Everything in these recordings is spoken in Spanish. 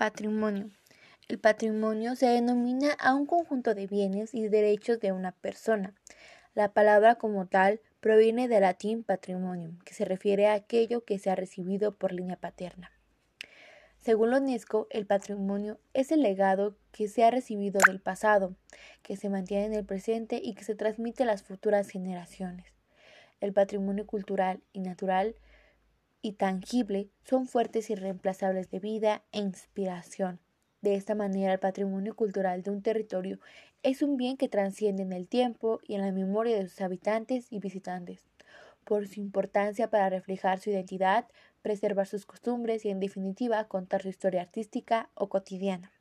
Patrimonio. El patrimonio se denomina a un conjunto de bienes y derechos de una persona. La palabra como tal proviene del latín patrimonium, que se refiere a aquello que se ha recibido por línea paterna. Según la UNESCO, el patrimonio es el legado que se ha recibido del pasado, que se mantiene en el presente y que se transmite a las futuras generaciones. El patrimonio cultural y natural y tangible son fuertes y reemplazables de vida e inspiración. De esta manera, el patrimonio cultural de un territorio es un bien que trasciende en el tiempo y en la memoria de sus habitantes y visitantes, por su importancia para reflejar su identidad, preservar sus costumbres y, en definitiva, contar su historia artística o cotidiana.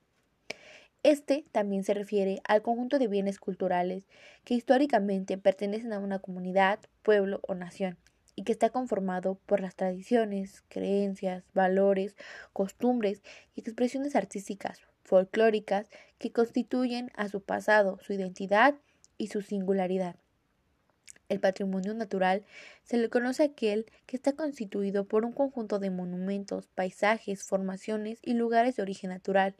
Este también se refiere al conjunto de bienes culturales que históricamente pertenecen a una comunidad, pueblo o nación, y que está conformado por las tradiciones, creencias, valores, costumbres y expresiones artísticas, folclóricas que constituyen a su pasado, su identidad y su singularidad. El patrimonio natural se le conoce a aquel que está constituido por un conjunto de monumentos, paisajes, formaciones y lugares de origen natural,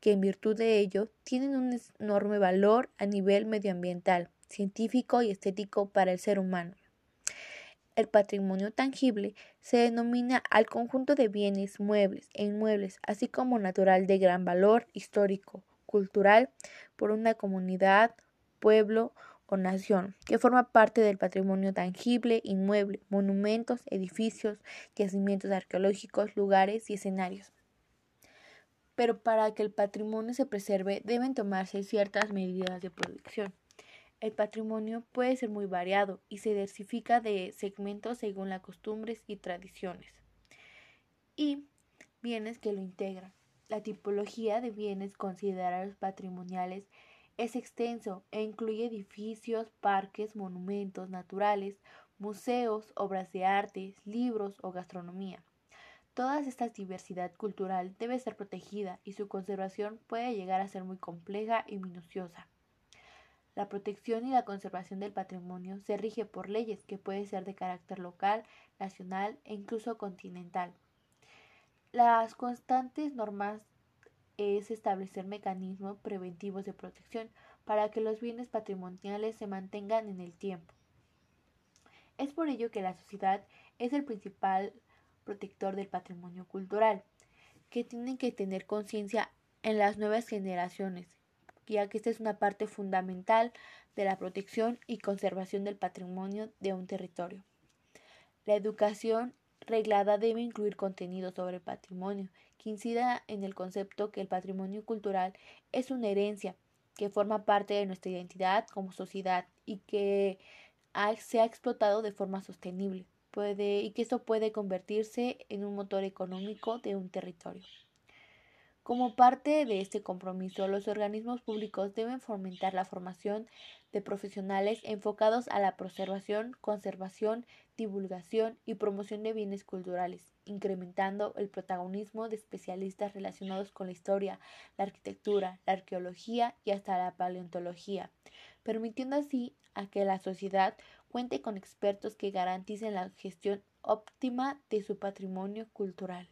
que en virtud de ello tienen un enorme valor a nivel medioambiental, científico y estético para el ser humano. El patrimonio tangible se denomina al conjunto de bienes muebles e inmuebles, así como natural de gran valor histórico, cultural, por una comunidad, pueblo o nación, que forma parte del patrimonio tangible, inmueble, monumentos, edificios, yacimientos arqueológicos, lugares y escenarios. Pero para que el patrimonio se preserve deben tomarse ciertas medidas de protección. El patrimonio puede ser muy variado y se diversifica de segmentos según las costumbres y tradiciones y bienes que lo integran. La tipología de bienes considerados patrimoniales es extenso e incluye edificios, parques, monumentos naturales, museos, obras de arte, libros o gastronomía. Toda esta diversidad cultural debe ser protegida y su conservación puede llegar a ser muy compleja y minuciosa. La protección y la conservación del patrimonio se rige por leyes que pueden ser de carácter local, nacional e incluso continental. Las constantes normas es establecer mecanismos preventivos de protección para que los bienes patrimoniales se mantengan en el tiempo. Es por ello que la sociedad es el principal protector del patrimonio cultural, que tienen que tener conciencia en las nuevas generaciones ya que esta es una parte fundamental de la protección y conservación del patrimonio de un territorio. La educación reglada debe incluir contenido sobre el patrimonio que incida en el concepto que el patrimonio cultural es una herencia que forma parte de nuestra identidad como sociedad y que se ha explotado de forma sostenible y que esto puede convertirse en un motor económico de un territorio. Como parte de este compromiso, los organismos públicos deben fomentar la formación de profesionales enfocados a la preservación, conservación, divulgación y promoción de bienes culturales, incrementando el protagonismo de especialistas relacionados con la historia, la arquitectura, la arqueología y hasta la paleontología, permitiendo así a que la sociedad cuente con expertos que garanticen la gestión óptima de su patrimonio cultural.